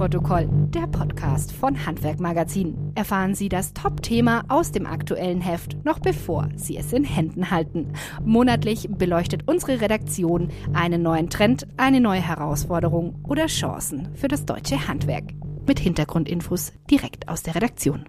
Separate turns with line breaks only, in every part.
Abnahmeprotokoll, der Podcast von Handwerk Magazin. Erfahren Sie das Top-Thema aus dem aktuellen Heft, noch bevor Sie es in Händen halten. Monatlich beleuchtet unsere Redaktion einen neuen Trend, eine neue Herausforderung oder Chancen für das deutsche Handwerk. Mit Hintergrundinfos direkt aus der Redaktion.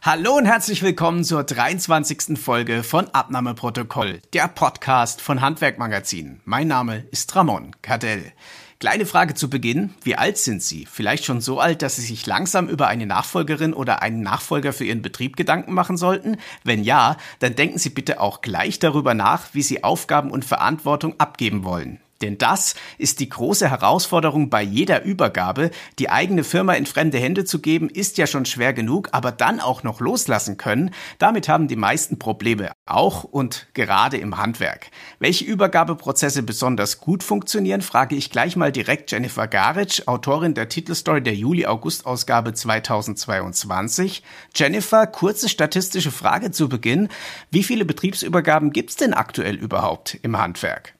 Hallo und herzlich willkommen zur 23. Folge von Abnahmeprotokoll, der Podcast von Handwerk Magazin. Mein Name ist Ramon Cardell. Kleine Frage zu Beginn. Wie alt sind Sie? Vielleicht schon so alt, dass Sie sich langsam über eine Nachfolgerin oder einen Nachfolger für Ihren Betrieb Gedanken machen sollten? Wenn ja, dann denken Sie bitte auch gleich darüber nach, wie Sie Aufgaben und Verantwortung abgeben wollen. Denn das ist die große Herausforderung bei jeder Übergabe. Die eigene Firma in fremde Hände zu geben, ist ja schon schwer genug, aber dann auch noch loslassen können, damit haben die meisten Probleme, auch und gerade im Handwerk. Welche Übergabeprozesse besonders gut funktionieren, frage ich gleich mal direkt Jennifer Garic, Autorin der Titelstory der Juli-August-Ausgabe 2022. Jennifer, kurze statistische Frage zu Beginn. Wie viele Betriebsübergaben gibt's denn aktuell überhaupt im Handwerk?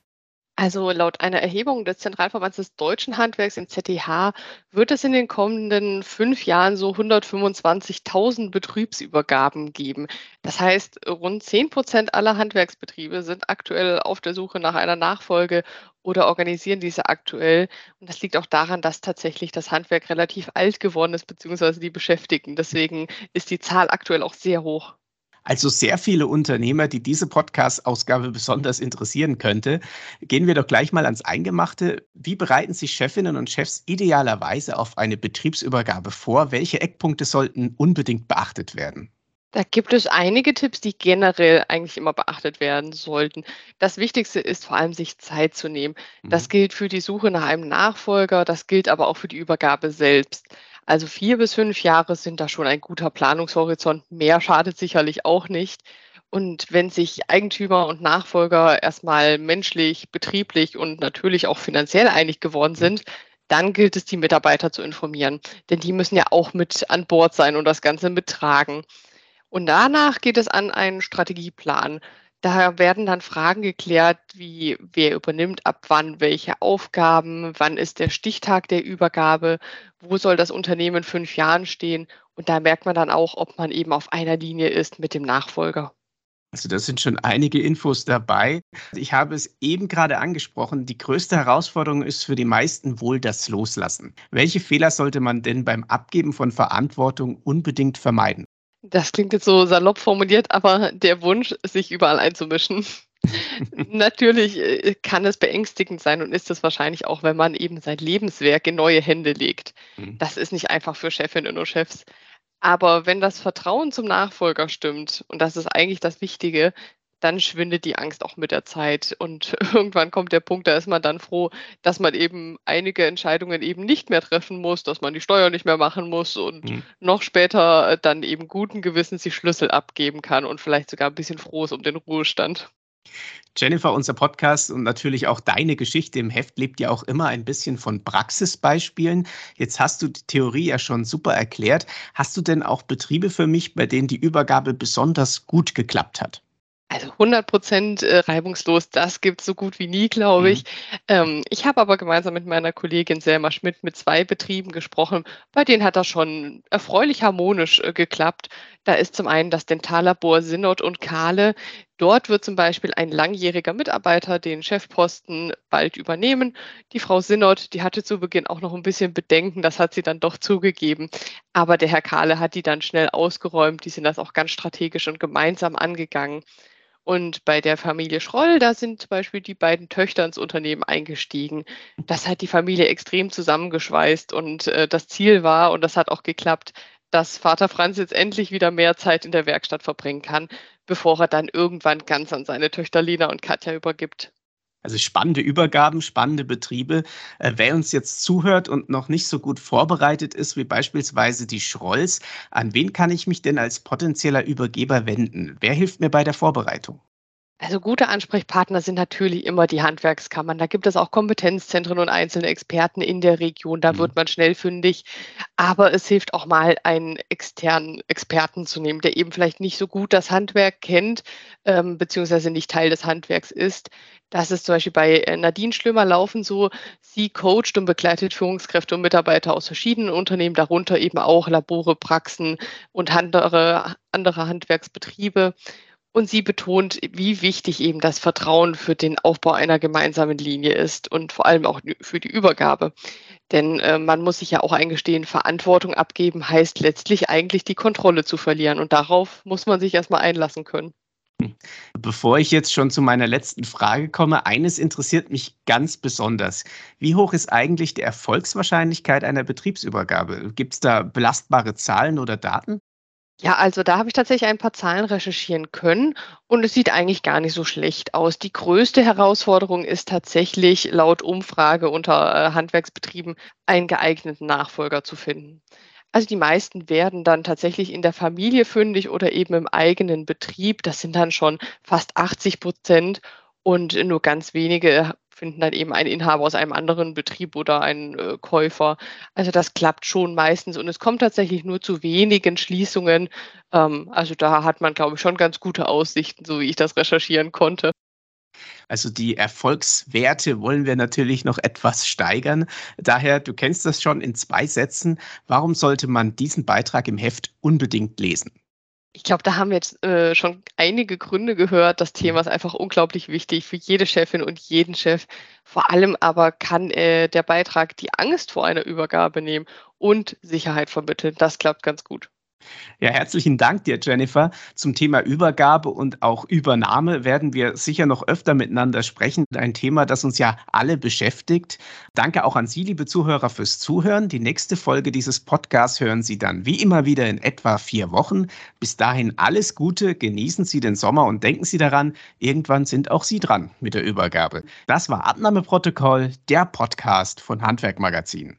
Also laut einer Erhebung des Zentralverbands des deutschen Handwerks im ZDH wird es in den kommenden fünf Jahren so 125.000 Betriebsübergaben geben. Das heißt, rund 10 Prozent aller Handwerksbetriebe sind aktuell auf der Suche nach einer Nachfolge oder organisieren diese aktuell. Und das liegt auch daran, dass tatsächlich das Handwerk relativ alt geworden ist, beziehungsweise die Beschäftigten. Deswegen ist die Zahl aktuell auch sehr hoch.
Also sehr viele Unternehmer, die diese Podcast-Ausgabe besonders interessieren könnte. Gehen wir doch gleich mal ans Eingemachte. Wie bereiten sich Chefinnen und Chefs idealerweise auf eine Betriebsübergabe vor? Welche Eckpunkte sollten unbedingt beachtet werden?
Da gibt es einige Tipps, die generell eigentlich immer beachtet werden sollten. Das Wichtigste ist vor allem, sich Zeit zu nehmen. Das mhm. gilt für die Suche nach einem Nachfolger, das gilt aber auch für die Übergabe selbst. Also vier bis fünf Jahre sind da schon ein guter Planungshorizont. Mehr schadet sicherlich auch nicht. Und wenn sich Eigentümer und Nachfolger erstmal menschlich, betrieblich und natürlich auch finanziell einig geworden sind, dann gilt es, die Mitarbeiter zu informieren. Denn die müssen ja auch mit an Bord sein und das Ganze mittragen. Und danach geht es an einen Strategieplan. Da werden dann Fragen geklärt, wie wer übernimmt ab wann welche Aufgaben, wann ist der Stichtag der Übergabe, wo soll das Unternehmen in fünf Jahren stehen. Und da merkt man dann auch, ob man eben auf einer Linie ist mit dem Nachfolger.
Also das sind schon einige Infos dabei. Ich habe es eben gerade angesprochen, die größte Herausforderung ist für die meisten wohl das Loslassen. Welche Fehler sollte man denn beim Abgeben von Verantwortung unbedingt vermeiden?
Das klingt jetzt so salopp formuliert, aber der Wunsch, sich überall einzumischen. Natürlich äh, kann es beängstigend sein und ist es wahrscheinlich auch, wenn man eben sein Lebenswerk in neue Hände legt. Mhm. Das ist nicht einfach für Chefinnen und Chefs. Aber wenn das Vertrauen zum Nachfolger stimmt, und das ist eigentlich das Wichtige, dann schwindet die Angst auch mit der Zeit. Und irgendwann kommt der Punkt, da ist man dann froh, dass man eben einige Entscheidungen eben nicht mehr treffen muss, dass man die Steuer nicht mehr machen muss und mhm. noch später äh, dann eben guten Gewissens die Schlüssel abgeben kann und vielleicht sogar ein bisschen froh ist um den Ruhestand.
Jennifer, unser Podcast und natürlich auch deine Geschichte im Heft lebt ja auch immer ein bisschen von Praxisbeispielen. Jetzt hast du die Theorie ja schon super erklärt. Hast du denn auch Betriebe für mich, bei denen die Übergabe besonders gut geklappt hat?
Also 100 Prozent äh, reibungslos, das gibt es so gut wie nie, glaube ich. Mhm. Ähm, ich habe aber gemeinsam mit meiner Kollegin Selma Schmidt mit zwei Betrieben gesprochen. Bei denen hat das schon erfreulich harmonisch äh, geklappt. Da ist zum einen das Dentallabor Synod und Kahle. Dort wird zum Beispiel ein langjähriger Mitarbeiter den Chefposten bald übernehmen. Die Frau Synod, die hatte zu Beginn auch noch ein bisschen Bedenken, das hat sie dann doch zugegeben. Aber der Herr Kahle hat die dann schnell ausgeräumt. Die sind das auch ganz strategisch und gemeinsam angegangen. Und bei der Familie Schroll, da sind zum Beispiel die beiden Töchter ins Unternehmen eingestiegen. Das hat die Familie extrem zusammengeschweißt und äh, das Ziel war, und das hat auch geklappt, dass Vater Franz jetzt endlich wieder mehr Zeit in der Werkstatt verbringen kann, bevor er dann irgendwann ganz an seine Töchter Lina und Katja übergibt.
Also spannende Übergaben, spannende Betriebe. Äh, wer uns jetzt zuhört und noch nicht so gut vorbereitet ist, wie beispielsweise die Schrolls, an wen kann ich mich denn als potenzieller Übergeber wenden? Wer hilft mir bei der Vorbereitung?
Also gute Ansprechpartner sind natürlich immer die Handwerkskammern. Da gibt es auch Kompetenzzentren und einzelne Experten in der Region. Da mhm. wird man schnell fündig. Aber es hilft auch mal, einen externen Experten zu nehmen, der eben vielleicht nicht so gut das Handwerk kennt, ähm, beziehungsweise nicht Teil des Handwerks ist. Das ist zum Beispiel bei äh, Nadine Schlömer laufen so. Sie coacht und begleitet Führungskräfte und Mitarbeiter aus verschiedenen Unternehmen, darunter eben auch Labore, Praxen und andere, andere Handwerksbetriebe. Und sie betont, wie wichtig eben das Vertrauen für den Aufbau einer gemeinsamen Linie ist und vor allem auch für die Übergabe. Denn äh, man muss sich ja auch eingestehen, Verantwortung abgeben heißt letztlich eigentlich die Kontrolle zu verlieren. Und darauf muss man sich erstmal einlassen können.
Bevor ich jetzt schon zu meiner letzten Frage komme, eines interessiert mich ganz besonders. Wie hoch ist eigentlich die Erfolgswahrscheinlichkeit einer Betriebsübergabe? Gibt es da belastbare Zahlen oder Daten?
Ja, also da habe ich tatsächlich ein paar Zahlen recherchieren können und es sieht eigentlich gar nicht so schlecht aus. Die größte Herausforderung ist tatsächlich laut Umfrage unter äh, Handwerksbetrieben einen geeigneten Nachfolger zu finden. Also die meisten werden dann tatsächlich in der Familie fündig oder eben im eigenen Betrieb. Das sind dann schon fast 80 Prozent und nur ganz wenige finden dann eben einen Inhaber aus einem anderen Betrieb oder einen äh, Käufer. Also das klappt schon meistens und es kommt tatsächlich nur zu wenigen Schließungen. Ähm, also da hat man, glaube ich, schon ganz gute Aussichten, so wie ich das recherchieren konnte.
Also die Erfolgswerte wollen wir natürlich noch etwas steigern. Daher, du kennst das schon in zwei Sätzen. Warum sollte man diesen Beitrag im Heft unbedingt lesen?
Ich glaube, da haben wir jetzt äh, schon einige Gründe gehört. Das Thema ist einfach unglaublich wichtig für jede Chefin und jeden Chef. Vor allem aber kann äh, der Beitrag die Angst vor einer Übergabe nehmen und Sicherheit vermitteln. Das klappt ganz gut.
Ja, herzlichen Dank dir, Jennifer. Zum Thema Übergabe und auch Übernahme werden wir sicher noch öfter miteinander sprechen. Ein Thema, das uns ja alle beschäftigt. Danke auch an Sie, liebe Zuhörer, fürs Zuhören. Die nächste Folge dieses Podcasts hören Sie dann wie immer wieder in etwa vier Wochen. Bis dahin alles Gute, genießen Sie den Sommer und denken Sie daran, irgendwann sind auch Sie dran mit der Übergabe. Das war Abnahmeprotokoll, der Podcast von Handwerk Magazin.